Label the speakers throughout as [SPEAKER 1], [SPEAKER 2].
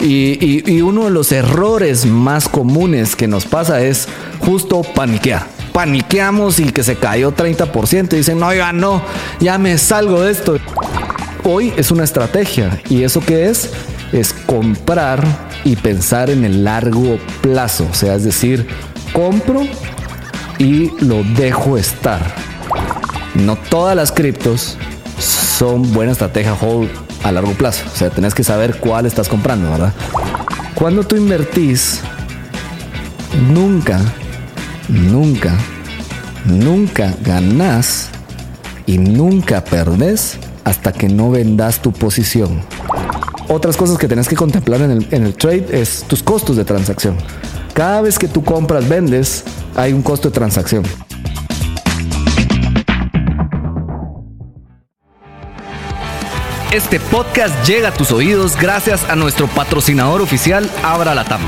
[SPEAKER 1] Y, uno de los errores más comunes que nos pasa es justo paniquear. Paniqueamos y que se cayó 30% y dicen, no, ya no, ya me salgo de esto. Hoy es una estrategia y eso que es es comprar y pensar en el largo plazo. O sea, es decir, compro y lo dejo estar. No todas las criptos son buena estrategia hold a largo plazo. O sea, tenés que saber cuál estás comprando, ¿verdad? Cuando tú invertís, nunca, nunca, nunca ganás y nunca perdés hasta que no vendas tu posición. Otras cosas que tenés que contemplar en el, en el trade es tus costos de transacción. Cada vez que tú compras, vendes, hay un costo de transacción.
[SPEAKER 2] Este podcast llega a tus oídos gracias a nuestro patrocinador oficial Abra Latam.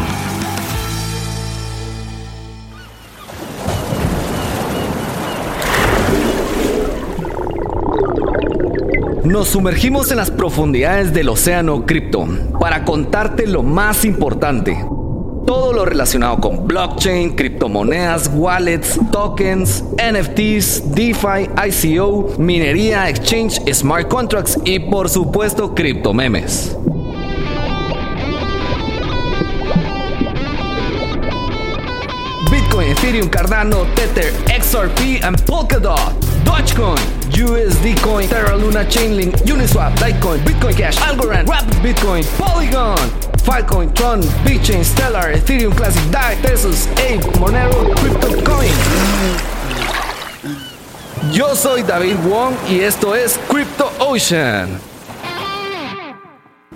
[SPEAKER 2] Nos sumergimos en las profundidades del océano cripto para contarte lo más importante. Todo lo relacionado con blockchain, criptomonedas, wallets, tokens, NFTs, DeFi, ICO, minería, exchange, smart contracts y por supuesto criptomemes. Bitcoin, Ethereum, Cardano, Tether, XRP and Polkadot. Dogecoin, USD Coin, Terra Luna, Chainlink, Uniswap, Litecoin, Bitcoin Cash, Algorand, Rapid Bitcoin, Polygon, Filecoin, Tron, BitChain, Stellar, Ethereum Classic, DAI, Tesos, Ape, Monero, CryptoCoin. Yo soy David Wong y esto es Crypto Ocean.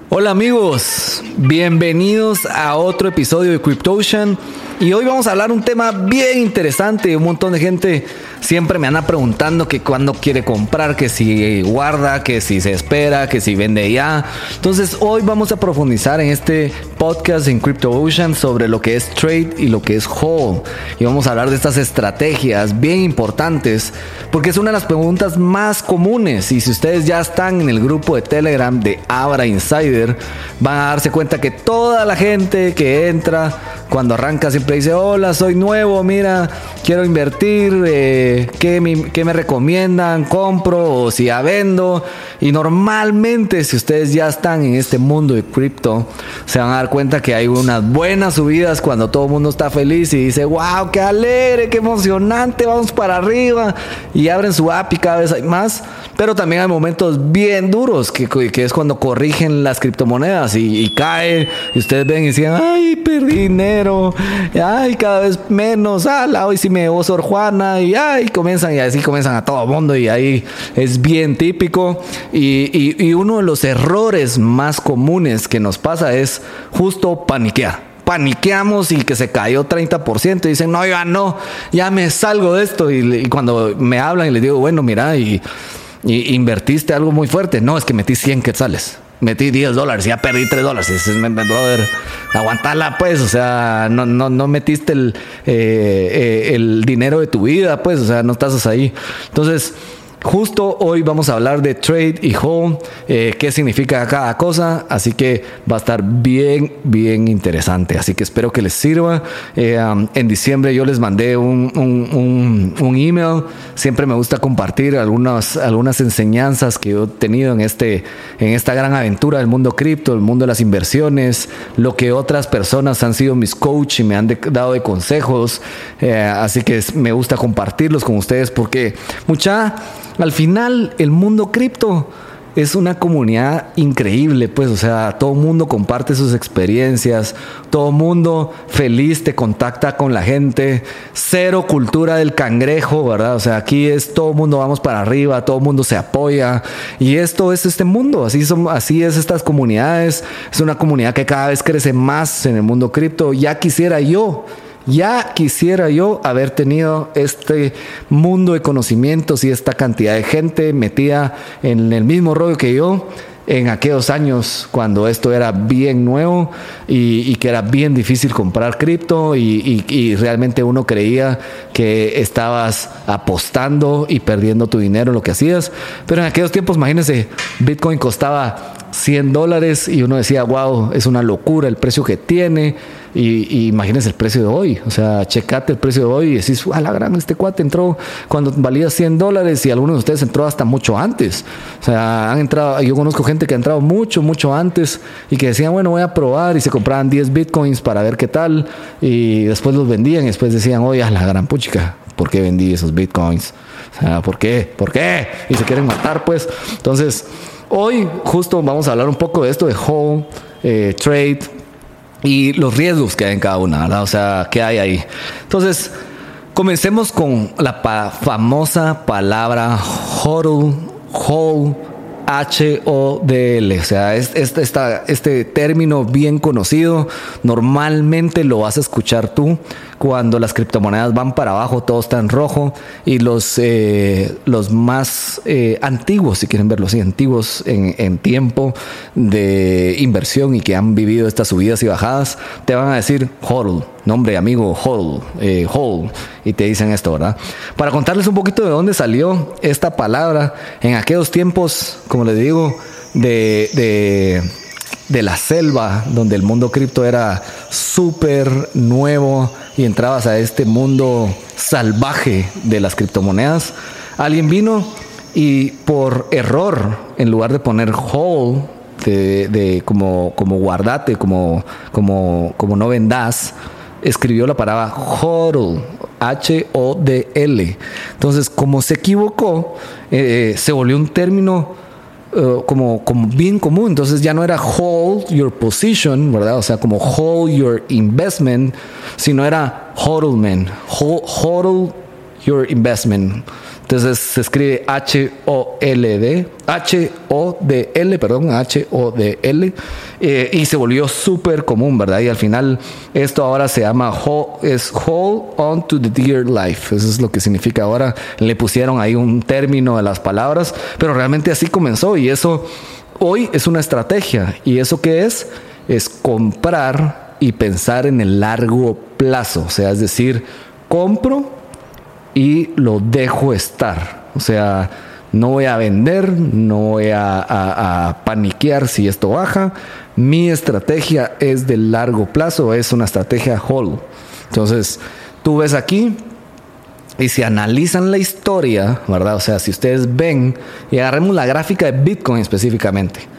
[SPEAKER 2] Hola amigos, bienvenidos a otro episodio de Crypto Ocean y hoy vamos a hablar un tema bien interesante. Un montón de gente siempre me anda preguntando que cuándo quiere comprar, que si guarda, que si se espera, que si vende ya. Entonces hoy vamos a profundizar en este podcast en Crypto Ocean sobre lo que es trade y lo que es hold. Y vamos a hablar de estas estrategias bien importantes porque es una de las preguntas más comunes. Y si ustedes ya están en el grupo de Telegram de Abra Insider, van a darse cuenta que toda la gente que entra cuando arranca siempre dice, hola, soy nuevo, mira, quiero invertir, eh, ¿qué, me, recomiendan? ¿Compro o si ya vendo? Y normalmente si ustedes ya están en este mundo de cripto, se van a dar cuenta que hay unas buenas subidas cuando todo el mundo está feliz y dice, wow, qué alegre, qué emocionante, vamos para arriba. Y abren su app y cada vez hay más. Pero también hay momentos bien duros, que, que es cuando corrigen las criptomonedas y, y, cae, y ustedes ven y dicen, ay, perdí dinero, ay, cada vez menos, ala, hoy sí me debo Sor Juana, y ay, comienzan, y así comienzan a todo mundo, y ahí es bien típico. Y, y uno de los errores más comunes que nos pasa es justo paniquear paniqueamos y que se cayó 30% y dicen, no, ya no, ya me salgo de esto. Y, y, cuando me hablan y les digo, bueno, mira, y y invertiste algo muy fuerte. No, es que metí 100 quetzales. Metí 10 dólares, ya perdí 3 dólares. Dices, brother, aguantala, pues. O sea, no, no, no metiste el, eh, eh, el dinero de tu vida, pues. O sea, no estás ahí. Entonces, Justo hoy vamos a hablar de trade y home, eh, qué significa cada cosa, así que va a estar bien, bien interesante. Así que espero que les sirva. Eh, um, en diciembre yo les mandé un, un, email. Siempre me gusta compartir algunas, algunas enseñanzas que he tenido en, este, en esta gran aventura del mundo cripto, el mundo de las inversiones, lo que otras personas han sido mis coach y me han dado de consejos. Eh, así que me gusta compartirlos con ustedes porque mucha al final, el mundo cripto es una comunidad increíble, pues, o sea, todo mundo comparte sus experiencias, todo mundo feliz te contacta con la gente, cero cultura del cangrejo, ¿verdad? O sea, aquí es todo mundo vamos para arriba, todo mundo se apoya y esto es este mundo, así son, así es estas comunidades, es una comunidad que cada vez crece más en el mundo cripto. Ya quisiera yo ya quisiera yo haber tenido este mundo de conocimientos y esta cantidad de gente metida en el mismo rollo que yo en aquellos años cuando esto era bien nuevo y, que era bien difícil comprar cripto y, realmente uno creía que estabas apostando y perdiendo tu dinero en lo que hacías. Pero en aquellos tiempos, imagínense, Bitcoin costaba
[SPEAKER 1] 100 dólares y uno decía, wow, es una locura el precio que tiene. Y, imagínense el precio de hoy. O sea, checate el precio de hoy y decís, a la gran, este cuate entró cuando valía 100 dólares y algunos de ustedes entró hasta mucho antes. O sea, han entrado, yo conozco gente que ha entrado mucho, mucho antes y que decían, bueno, voy a probar y se compraban 10 bitcoins para ver qué tal y después los vendían y después decían, oye, a la gran puchica, ¿por qué vendí esos bitcoins? O sea, ¿por qué? ¿Por qué? Y se quieren matar, pues. Entonces, hoy justo vamos a hablar un poco de esto de whole eh, trade y los riesgos que hay en cada una, ¿verdad? O sea, ¿qué hay ahí? Entonces, comencemos con la famosa palabra hodl, hold, H-O-D-L, o sea, es, este término bien conocido, normalmente lo vas a escuchar tú cuando las criptomonedas van para abajo, todo está en rojo y los, eh, los más eh, antiguos, si quieren verlo así, antiguos en, tiempo de inversión y que han vivido estas subidas y bajadas, te van a decir hold, nombre amigo, hold, eh, hold, y te dicen esto, ¿verdad? Para contarles un poquito de dónde salió esta palabra en aquellos tiempos, como les digo, de de la selva, donde el mundo cripto era súper nuevo y entrabas a este mundo salvaje de las criptomonedas, alguien vino y por error, en lugar de poner hold, de, como, como guardate, como, como, como no vendas, escribió la palabra hodl, H-O-D-L. Entonces, como se equivocó, eh, se volvió un término eh, como, como bien común. Entonces ya no era hold your position, ¿verdad? O sea, como hold your investment, sino era hodlman, hold your investment. Entonces se escribe H-O-L-D, H-O-D-L, perdón, H-O-D-L, eh, y se volvió súper común, ¿verdad? Y al final esto ahora se llama es Hold on to the Dear Life. Eso es lo que significa ahora. Le pusieron ahí un término a las palabras, pero realmente así comenzó y eso hoy es una estrategia. ¿Y eso qué es? Es comprar y pensar en el largo plazo. O sea, es decir, compro y lo dejo estar. O sea, no voy a vender, no voy a, paniquear si esto baja. Mi estrategia es de largo plazo, es una estrategia hold. Entonces, tú ves aquí y si analizan la historia, ¿verdad? O sea, si ustedes ven y agarremos la gráfica de Bitcoin específicamente.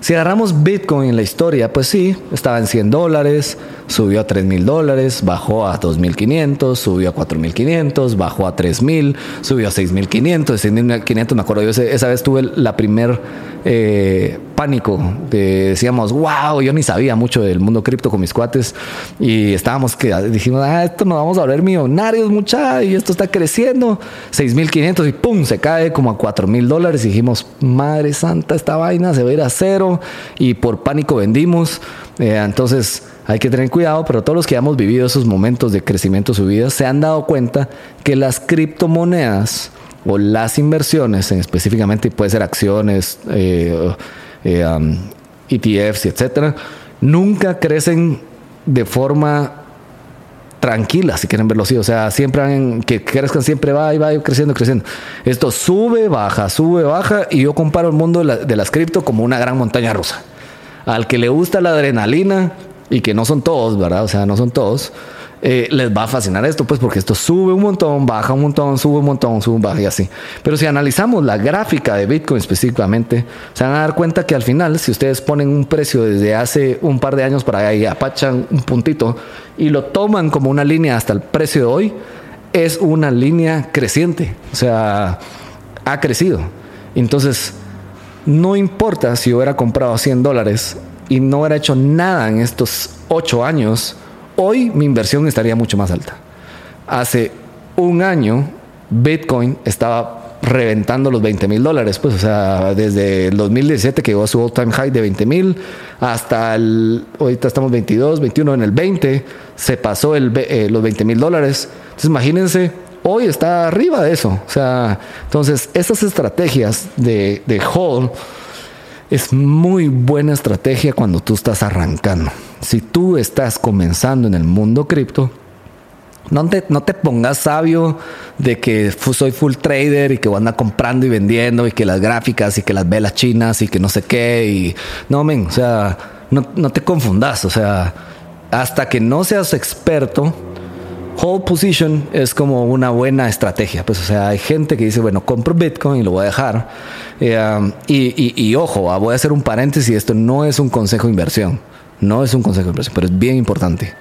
[SPEAKER 1] Si agarramos Bitcoin en la historia, pues sí, estaba en 100 dólares, subió a 3 mil dólares, bajó a 2.500, subió a 4.500, bajó a 3.000, subió a 6.500, 6.500, me acuerdo, yo esa vez tuve la primer eh, pánico, decíamos, wow, yo ni sabía mucho del mundo cripto con mis cuates y estábamos que dijimos, ah, esto nos vamos a volver millonarios, mucha, y esto está creciendo, 6.500 y pum, se cae como a 4.000 dólares. Y dijimos, madre santa, esta vaina se va a ir a cero y por pánico vendimos, eh, entonces hay que tener cuidado, pero todos los que hemos vivido esos momentos de crecimiento subidas se han dado cuenta que las criptomonedas o las inversiones, en específicamente puede ser acciones, eh, eh, um, ETFs, etcétera, nunca crecen de forma tranquila, si quieren verlo así. O sea, siempre que crezcan, siempre va y va creciendo, creciendo. Esto sube, baja, sube, baja. Y yo comparo el mundo de, la, de las cripto como una gran montaña rusa. Al que le gusta la adrenalina, y que no son todos, ¿verdad? O sea, no son todos. Eh, les va a fascinar esto, pues porque esto sube un montón, baja un montón, sube un montón, sube, baja y así. Pero si analizamos la gráfica de Bitcoin específicamente, se van a dar cuenta que al final, si ustedes ponen un precio desde hace un par de años para allá y apachan un puntito y lo toman como una línea hasta el precio de hoy, es una línea creciente. O sea, ha crecido. Entonces, no importa si hubiera comprado 100 dólares y no hubiera hecho nada en estos ocho años, hoy mi inversión estaría mucho más alta. Hace un año, Bitcoin estaba reventando los 20 mil dólares, pues, o sea, desde el 2017 que llegó a su all time high de 20 mil hasta el, ahorita estamos 22, 21, en el 20 se pasó eh, los 20 mil dólares. Entonces, imagínense, hoy está arriba de eso. O sea, entonces, esas estrategias de, de hold es muy buena estrategia cuando tú estás arrancando. Si tú estás comenzando en el mundo cripto, No te, no te pongas sabio de que soy full trader y que voy a andar comprando y vendiendo y que las gráficas y que las velas chinas y que no sé qué. Y no, men, o sea, no, no te confundas. O sea, hasta que no seas experto, hold position es como una buena estrategia. Pues, o sea, hay gente que dice, bueno, compro Bitcoin y lo voy a dejar. Eh, um, y, y, ojo, ah, voy a hacer un paréntesis. Esto no es un consejo de inversión. No es un consejo de inversión, pero es bien importante.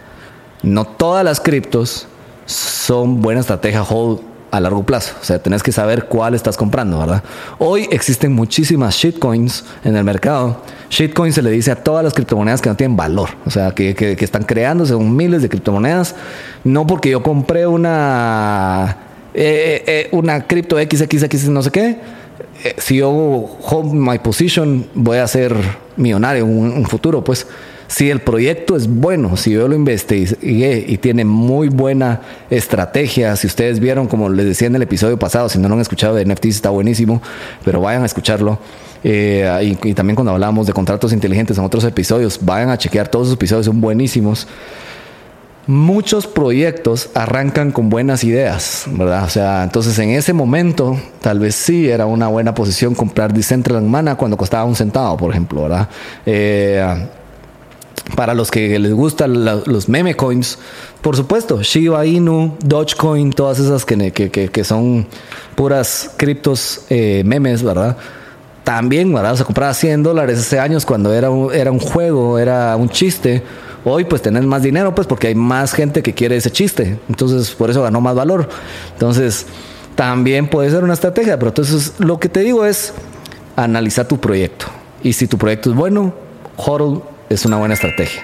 [SPEAKER 1] No todas las criptos son buena estrategia hold a largo plazo. O sea, tenés que saber cuál estás comprando, ¿verdad? Hoy existen muchísimas shitcoins en el mercado. Shitcoin se le dice a todas las criptomonedas que no tienen valor. O sea, que, que, están creándose miles de criptomonedas. No porque yo compré una, eh, eh, eh una cripto XXX no sé qué. Eh, si yo hold my position, voy a ser millonario en un futuro, pues si el proyecto es bueno, si yo lo investigué y tiene muy buena estrategia, si ustedes vieron, como les decía en el episodio pasado, si no lo han escuchado de NFTs está buenísimo, pero vayan a escucharlo. Eh, y, también cuando hablamos de contratos inteligentes en otros episodios, vayan a chequear todos esos episodios, son buenísimos. Muchos proyectos arrancan con buenas ideas, ¿verdad? O sea, entonces en ese momento, tal vez sí era una buena posición comprar Decentraland Mana cuando costaba un centavo, por ejemplo, ¿verdad? Eh, para los que les gustan los meme coins, por supuesto, Shiba Inu, Dogecoin, todas esas que, que, son puras criptos eh, memes, ¿verdad? También, ¿verdad? Se compraba 100 dólares hace años cuando era un, era un juego, era un chiste. Hoy pues tenés más dinero pues porque hay más gente que quiere ese chiste. Entonces por eso ganó más valor. Entonces también puede ser una estrategia. Pero entonces lo que te digo es analizar tu proyecto. Y si tu proyecto es bueno, hodl es una buena estrategia.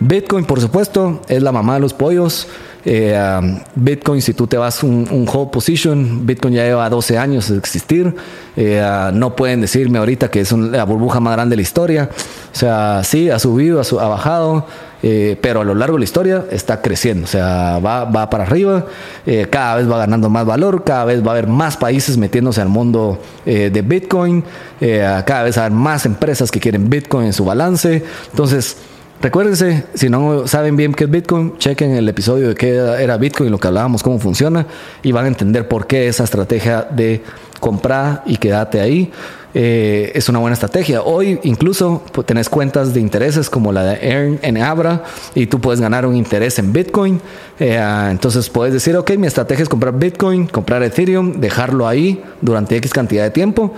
[SPEAKER 1] Bitcoin, por supuesto, es la mamá de los pollos. Eh, um, Bitcoin, si tú te vas un, un hold position, Bitcoin ya lleva 12 años de existir. Eh, uh, no pueden decirme ahorita que es la burbuja más grande de la historia. O sea, sí, ha subido, ha, bajado, eh, pero a lo largo de la historia está creciendo. O sea, va, va para arriba, cada vez va ganando más valor, cada vez va a haber más países metiéndose al mundo de Bitcoin, cada vez va a haber más empresas que quieren Bitcoin en su balance. Entonces, Recuérdense, si no saben bien qué es Bitcoin, chequen el episodio de qué era Bitcoin, lo que hablábamos, cómo funciona, y van a entender por qué esa estrategia de comprar y quedarte ahí eh, es una buena estrategia. Hoy incluso pues, tenés cuentas de intereses como la de Earn en Abra y tú puedes ganar un interés en Bitcoin. Eh, entonces puedes decir, ok, mi estrategia es comprar Bitcoin, comprar Ethereum, dejarlo ahí durante X cantidad de tiempo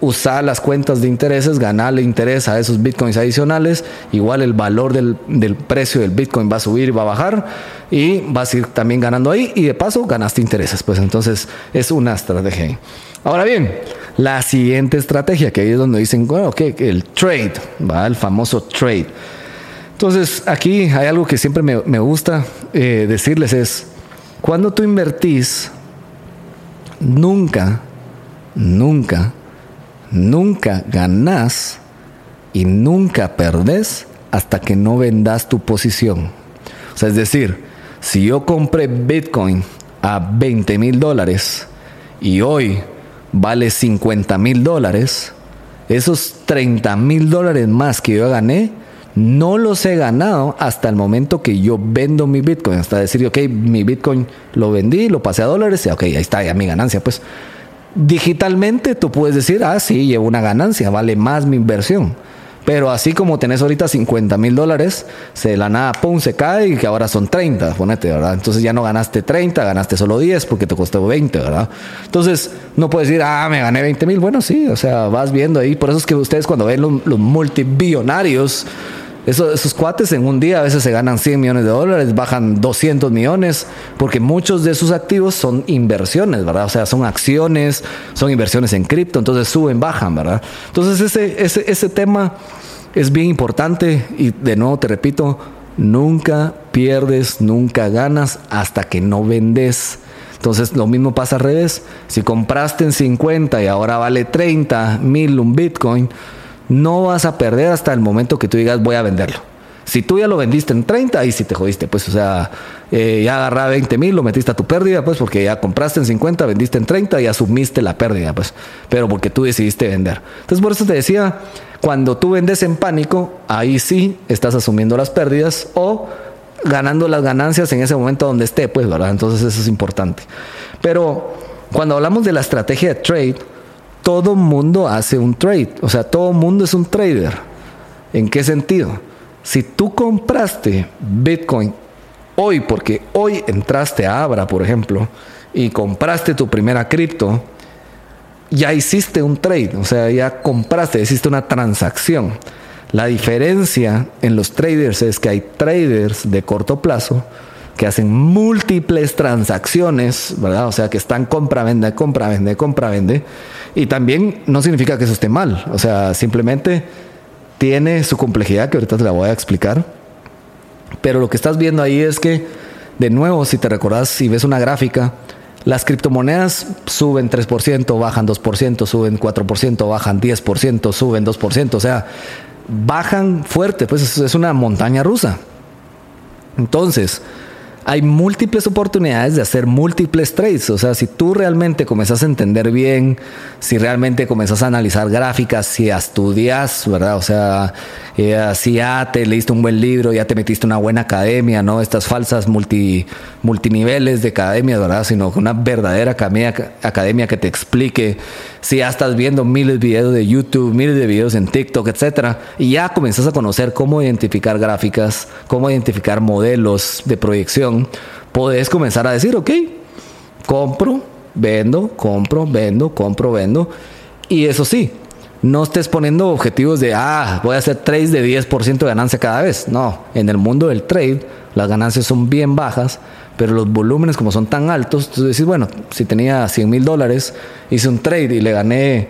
[SPEAKER 1] usar las cuentas de intereses, ganarle interés a esos bitcoins adicionales, igual el valor del, precio del bitcoin va a subir y va a bajar y vas a ir también ganando ahí y de paso ganaste intereses, pues entonces es una estrategia. Ahora bien, la siguiente estrategia, que ahí es donde dicen, bueno, que el trade, el famoso trade. Entonces aquí hay algo que siempre me, gusta eh, decirles es, cuando tú invertís, nunca, nunca nunca ganás y nunca perdés hasta que no vendas tu posición. O sea, es decir, si yo compré Bitcoin a 20 mil dólares y hoy vale 50 mil dólares, esos 30 mil dólares más que yo gané, no los he ganado hasta el momento que yo vendo mi Bitcoin. Hasta decir, ok, mi Bitcoin lo vendí, lo pasé a dólares, y ok, ahí está, ya mi ganancia, pues. Digitalmente tú puedes decir, ah, sí, llevo una ganancia, vale más mi inversión. Pero así como tenés ahorita 50 mil dólares, se la nada, pum, se cae y que ahora son 30, ponete, ¿verdad? Entonces ya no ganaste 30, ganaste solo 10 porque te costó 20, ¿verdad? Entonces no puedes decir, ah, me gané 20 mil. Bueno, sí, o sea, vas viendo ahí. Por eso es que ustedes cuando ven los, los multibillonarios, esos, cuates en un día a veces se ganan 100 millones de dólares, bajan 200 millones, porque muchos de sus activos son inversiones, ¿verdad? O sea, son acciones, son inversiones en cripto, entonces suben, bajan, ¿verdad? Entonces ese, ese, ese tema es bien importante y de nuevo te repito, nunca pierdes, nunca ganas hasta que no vendes. Entonces lo mismo pasa al revés. Si compraste en 50 y ahora vale 30 mil un Bitcoin, no vas a perder hasta el momento que tú digas voy a venderlo. Si tú ya lo vendiste en 30, ahí sí te jodiste, pues, o sea, eh, ya agarraba 20 mil, lo metiste a tu pérdida, pues, porque ya compraste en 50, vendiste en 30 y asumiste la pérdida, pues, pero porque tú decidiste vender. Entonces, por eso te decía, cuando tú vendes en pánico, ahí sí estás asumiendo las pérdidas o ganando las ganancias en ese momento donde esté, pues, ¿verdad? Entonces eso es importante. Pero cuando hablamos de la estrategia de trade, todo mundo hace un trade, o sea, todo mundo es un trader. ¿En qué sentido? Si tú compraste Bitcoin hoy, porque hoy entraste a Abra, por ejemplo, y compraste tu primera cripto, ya hiciste un trade, o sea, ya compraste, hiciste una transacción. La diferencia en los traders es que hay traders de corto plazo que hacen múltiples transacciones, ¿verdad? O sea, que están compra, vende, compra, vende, compra, vende. Y también no significa que eso esté mal, o sea, simplemente tiene su complejidad que ahorita te la voy a explicar. Pero lo que estás viendo ahí es que, de nuevo, si te recordás, si ves una gráfica, las criptomonedas suben 3%, bajan 2%, suben 4%, bajan 10%, suben 2%, o sea, bajan fuerte, pues es una montaña rusa. Entonces, hay múltiples oportunidades de hacer múltiples trades. O sea, si tú realmente comenzas a entender bien, si realmente comenzas a analizar gráficas, si estudias, ¿verdad? O sea, eh, si ya te leíste un buen libro, ya te metiste una buena academia, ¿no? Estas falsas multi, multiniveles de academia, ¿verdad? Sino una verdadera academia, academia que te explique. Si ya estás viendo miles de videos de YouTube, miles de videos en TikTok, etcétera, y ya comenzas a conocer cómo identificar gráficas, cómo identificar modelos de proyección, puedes comenzar a decir, ok, compro, vendo, compro, vendo, compro, vendo. Y eso sí, no estés poniendo objetivos de, ah, voy a hacer trades de 10% de ganancia cada vez. No, en el mundo del trade las ganancias son bien bajas, pero los volúmenes como son tan altos, tú decís, bueno, si tenía 100 mil dólares, hice un trade y le gané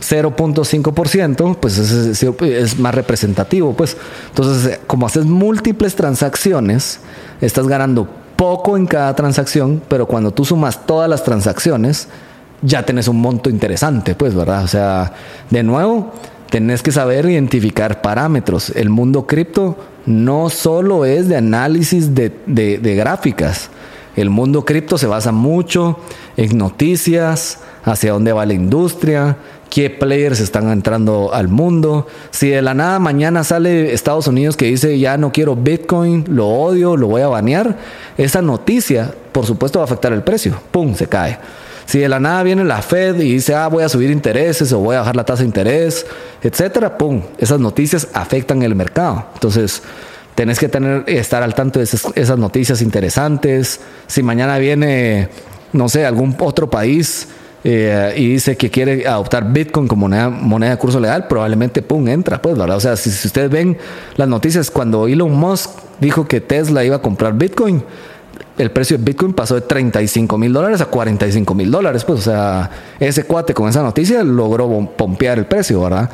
[SPEAKER 1] 0.5%, pues es, es, más representativo, pues. Entonces, como haces múltiples transacciones, estás ganando poco en cada transacción, pero cuando tú sumas todas las transacciones, ya tenés un monto interesante, pues, ¿verdad? O sea, de nuevo, tenés que saber identificar parámetros. El mundo cripto no solo es de análisis de, de gráficas. El mundo cripto se basa mucho en noticias, hacia dónde va la industria, qué players están entrando al mundo. Si de la nada mañana sale Estados Unidos que dice ya no quiero Bitcoin, lo odio, lo voy a banear, esa noticia por supuesto va a afectar el precio. ¡Pum! Se cae. Si de la nada viene la Fed y dice, ah, voy a subir intereses o voy a bajar la tasa de interés, etcétera, pum, esas noticias afectan el mercado. Entonces, tenés que tener, estar al tanto de esas, noticias interesantes. Si mañana viene, no sé, algún otro país eh, y dice que quiere adoptar Bitcoin como moneda, moneda de curso legal, probablemente, pum, entra, pues, ¿verdad? O sea, si, si ustedes ven las noticias, cuando Elon Musk dijo que Tesla iba a comprar Bitcoin, el precio de Bitcoin pasó de 35 mil dólares a 45 mil dólares. Pues, o sea, ese cuate con esa noticia logró pompear el precio, ¿verdad?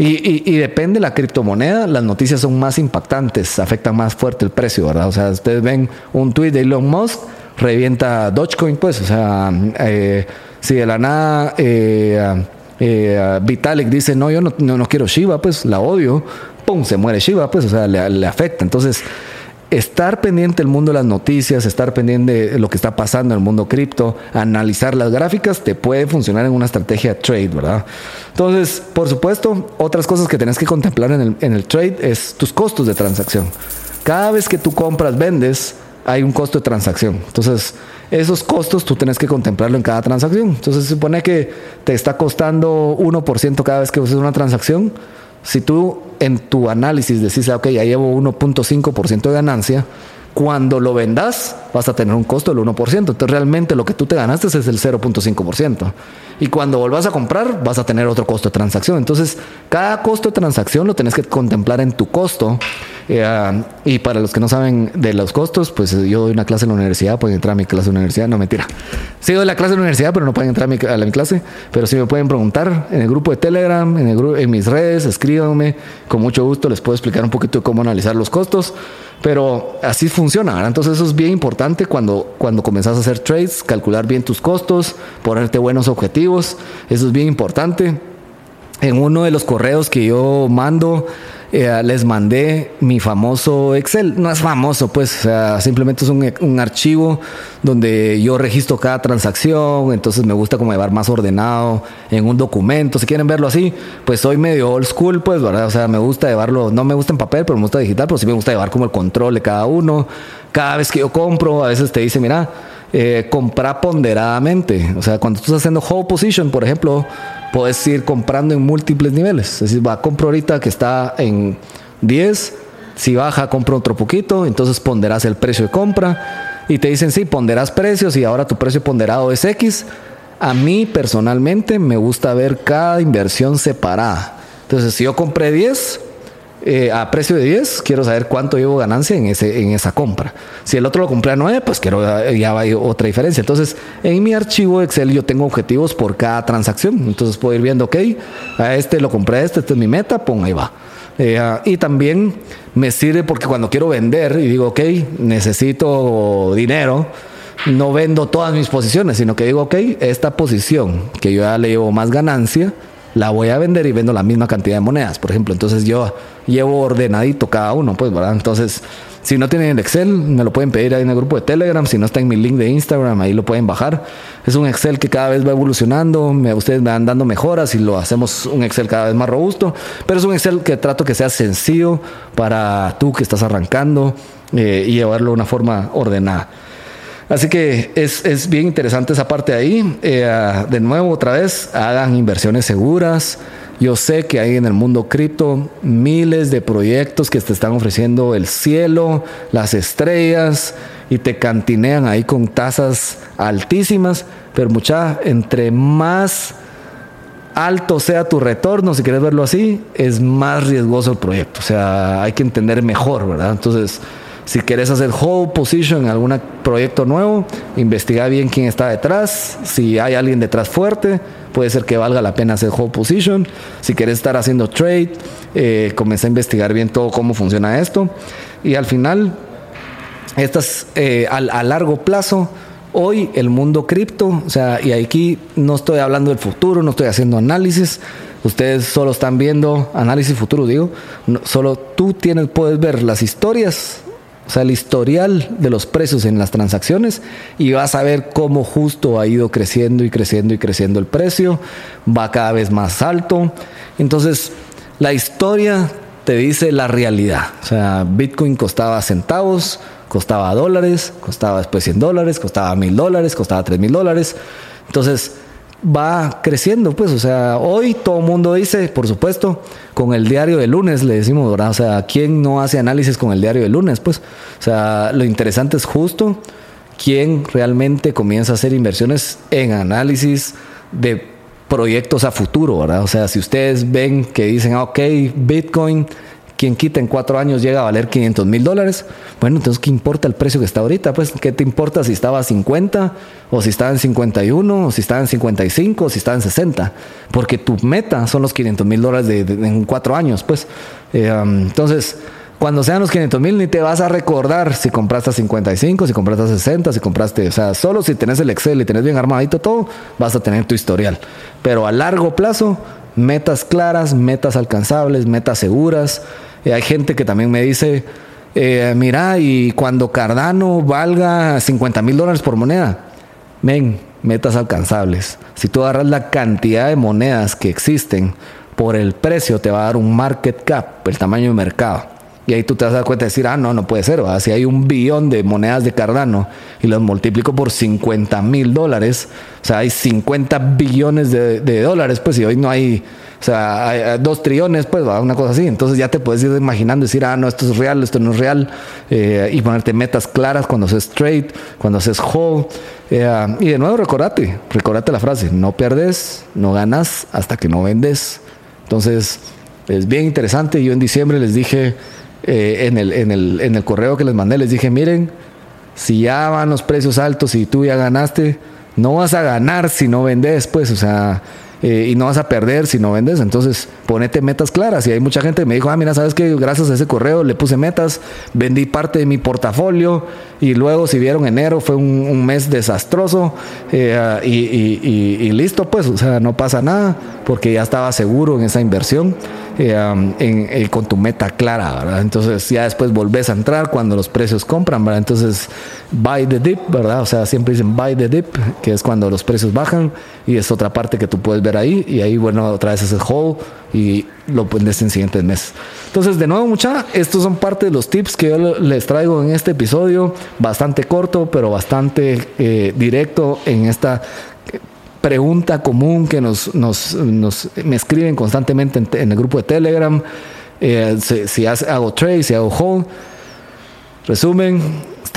[SPEAKER 1] Y, depende de la criptomoneda, las noticias son más impactantes, afectan más fuerte el precio, ¿verdad? O sea, ustedes ven un tweet de Elon Musk, revienta Dogecoin, pues, o sea, eh, si de la nada eh, eh, Vitalik dice, no, yo no, no, quiero Shiba, pues la odio, pum, se muere Shiba, pues, o sea, le afecta. Entonces, estar pendiente del mundo de las noticias, estar pendiente de lo que está pasando en el mundo cripto, analizar las gráficas, te puede funcionar en una estrategia trade, ¿verdad? Entonces, por supuesto, otras cosas que tenés que contemplar en el, en el trade es tus costos de transacción. Cada vez que tú compras, vendes, hay un costo de transacción. Entonces, esos costos tú tienes que contemplarlo en cada transacción. Entonces, se supone que te está costando 1% cada vez que haces una transacción si tú en tu análisis decís, ok, ya llevo 1.5% de ganancia, cuando lo vendas vas a tener un costo del 1%. Entonces realmente lo que tú te ganaste es el 0.5%. Y cuando vuelvas a comprar vas a tener otro costo de transacción. Entonces cada costo de transacción lo tenés que contemplar en tu costo. Eh, y para los que no saben de los costos, pues yo doy una clase en la universidad, pueden entrar a mi clase en la universidad. No, mentira. Sí doy la clase en la universidad, pero no pueden entrar a mi, a mi clase. Pero sí me pueden preguntar en el grupo de Telegram, en, el, en mis redes, escríbanme. Con mucho gusto les puedo explicar un poquito de cómo analizar los costos. Pero así funciona, Entonces eso es bien importante cuando, cuando a hacer trades, calcular bien tus costos, ponerte buenos objetivos, eso es bien importante. En uno de los correos que yo mando, eh, les mandé mi famoso Excel. No es famoso, pues, o sea, simplemente es un, un, archivo donde yo registro cada transacción, entonces me gusta como llevar más ordenado en un documento. Si quieren verlo así, pues soy medio old school, pues, ¿verdad? O sea, me gusta llevarlo, no me gusta en papel, pero me gusta digital, pero sí me gusta llevar como el control de cada uno. Cada vez que yo compro, a veces te dice, mira, eh, comprar ponderadamente. O sea, cuando tú estás haciendo hold position, por ejemplo, puedes ir comprando en múltiples niveles. Es decir, va, compro ahorita que está en 10, si baja, compro otro poquito, entonces ponderás el precio de compra y te dicen, sí, ponderás precios y ahora tu precio ponderado es X. A mí personalmente me gusta ver cada inversión separada. Entonces, si yo compré 10, eh, a precio de 10, quiero saber cuánto llevo ganancia en, ese, en esa compra. Si el otro lo compré a 9, pues quiero ya va otra diferencia. Entonces, en mi archivo Excel yo tengo objetivos por cada transacción. Entonces puedo ir viendo, ok, a este lo compré a este, esta es mi meta, pon ahí va. Eh, ah, y también me sirve porque cuando quiero vender y digo, ok, necesito dinero, no vendo todas mis posiciones, sino que digo, ok, esta posición que yo ya le llevo más ganancia, la voy a vender y vendo la misma cantidad de monedas, por ejemplo. Entonces yo llevo ordenadito cada uno, pues, ¿verdad? Entonces, si no tienen el Excel, me lo pueden pedir ahí en el grupo de Telegram. Si no está en mi link de Instagram, ahí lo pueden bajar. Es un Excel que cada vez va evolucionando. Me, ustedes me van dando mejoras y lo hacemos un Excel cada vez más robusto. Pero es un Excel que trato que sea sencillo para tú que estás arrancando eh, y llevarlo de una forma ordenada. Así que es, bien interesante esa parte ahí. Eh, de nuevo, otra vez, hagan inversiones seguras. Yo sé que hay en el mundo cripto miles de proyectos que te están ofreciendo el cielo, las estrellas y te cantinean ahí con tasas altísimas, pero mucha, entre más alto sea tu retorno, si quieres verlo así, es más riesgoso el proyecto. O sea, hay que entender mejor, ¿verdad? Entonces, si quieres hacer hold position en algún proyecto nuevo, investiga bien quién está detrás. Si hay alguien detrás fuerte, puede ser que valga la pena hacer hold position. Si quieres estar haciendo trade, eh, comienza a investigar bien todo cómo funciona esto. Y al final, estas eh, a, largo plazo, hoy el mundo cripto, o sea, y aquí no estoy hablando del futuro, no estoy haciendo análisis, ustedes solo están viendo análisis futuro, digo, solo tú tienes, puedes ver las historias o sea, el historial de los precios en las transacciones y vas a ver cómo justo ha ido creciendo y creciendo y creciendo el precio, va cada vez más alto. Entonces, la historia te dice la realidad. O sea, Bitcoin costaba centavos, costaba dólares, costaba después 100 dólares, costaba mil dólares, costaba tres mil dólares. Entonces, va creciendo, pues, o sea, hoy todo mundo dice, por supuesto, con el diario de lunes, le decimos, ¿verdad? O sea, ¿quién no hace análisis con el diario de lunes? Pues, o sea, lo interesante es justo quién realmente comienza a hacer inversiones en análisis de proyectos a futuro, ¿verdad? O sea, si ustedes ven que dicen, ah, ok, Bitcoin quien quita en cuatro años llega a valer 500 mil dólares. Bueno, entonces, ¿qué importa el precio que está ahorita? Pues, ¿qué te importa si estaba a 50 o si estaba en 51 o si estaba en 55 o si estaba en 60? Porque tu meta son los 500 mil dólares en cuatro años, pues. Eh, entonces, cuando sean los 500 mil, ni te vas a recordar si compraste a 55, si compraste a 60, si compraste, o sea, solo si tenés el Excel y tenés bien armadito todo, vas a tener tu historial. Pero a largo plazo, metas claras, metas alcanzables, metas seguras, hay gente que también me dice, eh, mira, y cuando Cardano valga 50 mil dólares por moneda, ven, metas alcanzables. Si tú agarras la cantidad de monedas que existen por el precio, te va a dar un market cap, el tamaño de mercado. Y ahí tú te vas a cuenta de decir, ah, no, no puede ser. Si hay un billón de monedas de Cardano y los multiplico por 50 mil dólares, o sea, hay 50 billones de, dólares, pues, y hoy no hay o sea, hay dos trillones, pues, una cosa así. Entonces ya te puedes ir imaginando, decir, ah, no, esto es real, esto no es real, eh, y ponerte metas claras cuando haces trade, cuando haces hold. Eh, y de nuevo, recordate, recordate la frase, no pierdes, no ganas hasta que no vendes. Entonces, es bien interesante. Yo en diciembre les dije, eh, en, el, en, el, en el correo que les mandé, les dije, miren, si ya van los precios altos y tú ya ganaste, no vas a ganar si no vendes, pues, o sea eh, y no vas a perder si no vendes. Entonces, ponete metas claras. Y hay mucha gente que me dijo, ah, mira, sabes que gracias a ese correo le puse metas, vendí parte de mi portafolio y luego si vieron enero fue un, mes desastroso eh, y, listo pues, o sea, no pasa nada porque ya estaba seguro en esa inversión. Eh, en, con tu meta clara, ¿verdad? Entonces ya después volvés a entrar cuando los precios compran, ¿verdad? Entonces buy the dip, ¿verdad? O sea, siempre dicen buy the dip, que es cuando los precios bajan y es otra parte que tú puedes ver ahí y ahí, bueno, otra vez es el hold y lo pones en siguientes meses. Entonces, de nuevo, mucha, estos son parte de los tips que yo les traigo en este episodio, bastante corto, pero bastante eh, directo en esta pregunta común que nos, nos, nos me escriben constantemente en, el grupo de Telegram. Eh, si, hago trade, si hago hold. Resumen,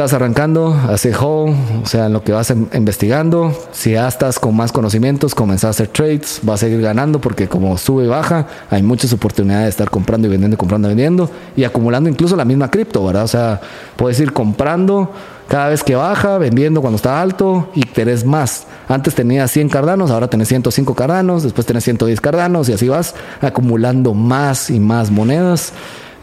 [SPEAKER 1] estás arrancando, hace hold, o sea, en lo que vas investigando. Si ya estás con más conocimientos, comenzás a hacer trades, vas a seguir ganando porque como sube y baja, hay muchas oportunidades de estar comprando y vendiendo, comprando y vendiendo y acumulando incluso la misma cripto, ¿verdad? O sea, puedes ir comprando cada vez que baja, vendiendo cuando está alto y tenés más. Antes tenías 100 cardanos, ahora tenés 105 cardanos, después tenés 110 cardanos y así vas acumulando más y más monedas.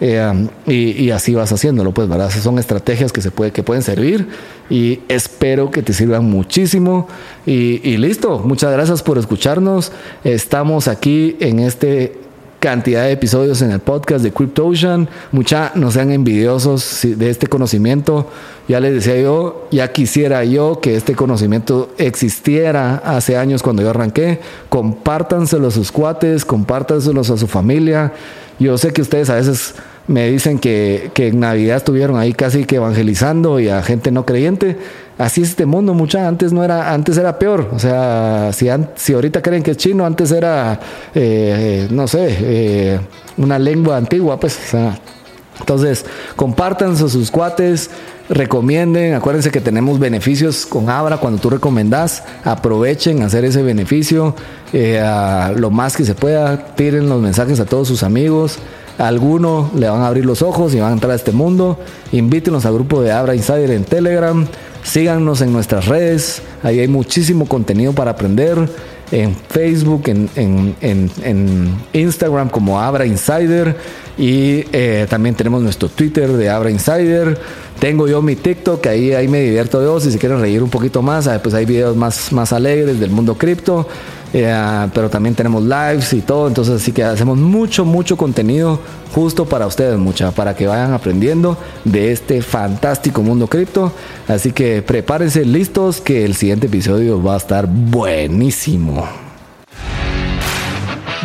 [SPEAKER 1] Eh, y, así vas haciéndolo, pues, ¿verdad? Esas son estrategias que, se puede, que pueden servir y espero que te sirvan muchísimo. Y, y listo, muchas gracias por escucharnos. Estamos aquí en este cantidad de episodios en el podcast de CryptoOcean. Mucha no sean envidiosos de este conocimiento. Ya les decía yo, ya quisiera yo que este conocimiento existiera hace años cuando yo arranqué. Compártanselo a sus cuates, compártanselos a su familia. Yo sé que ustedes a veces me dicen que, que en Navidad estuvieron ahí casi que evangelizando y a gente no creyente así es este mundo, mucha. Antes no era, antes era peor. O sea, si, si ahorita creen que es chino, antes era, eh, no sé, eh, una lengua antigua, pues. O sea, entonces, compartan a sus cuates, recomienden, acuérdense que tenemos beneficios con Abra cuando tú recomendás, aprovechen hacer ese beneficio eh, lo más que se pueda, tiren los mensajes a todos sus amigos, a alguno le van a abrir los ojos y van a entrar a este mundo, invítenos al grupo de Abra Insider en Telegram, Síganos en nuestras redes, ahí hay muchísimo contenido para aprender. En Facebook, en, Instagram como Abra Insider y eh, también tenemos nuestro Twitter de Abra Insider. Tengo yo mi TikTok, ahí, ahí me divierto yo. Si se quieren reír un poquito más, ah, pues hay videos más, más alegres del mundo cripto. Eh, pero también tenemos lives y todo, entonces así que hacemos mucho, mucho contenido justo para ustedes, mucha, para que vayan aprendiendo de este fantástico mundo cripto. Así que prepárense listos que el siguiente episodio va a estar buenísimo.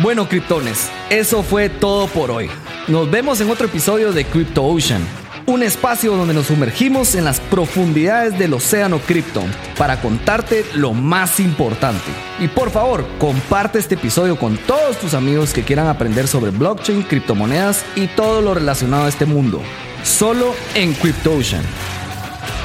[SPEAKER 2] Bueno, criptones, eso fue todo por hoy. Nos vemos en otro episodio de Crypto Ocean un espacio donde nos sumergimos en las profundidades del océano cripto para contarte lo más importante. Y por favor, comparte este episodio con todos tus amigos que quieran aprender sobre blockchain, criptomonedas y todo lo relacionado a este mundo. Solo en CryptoOcean.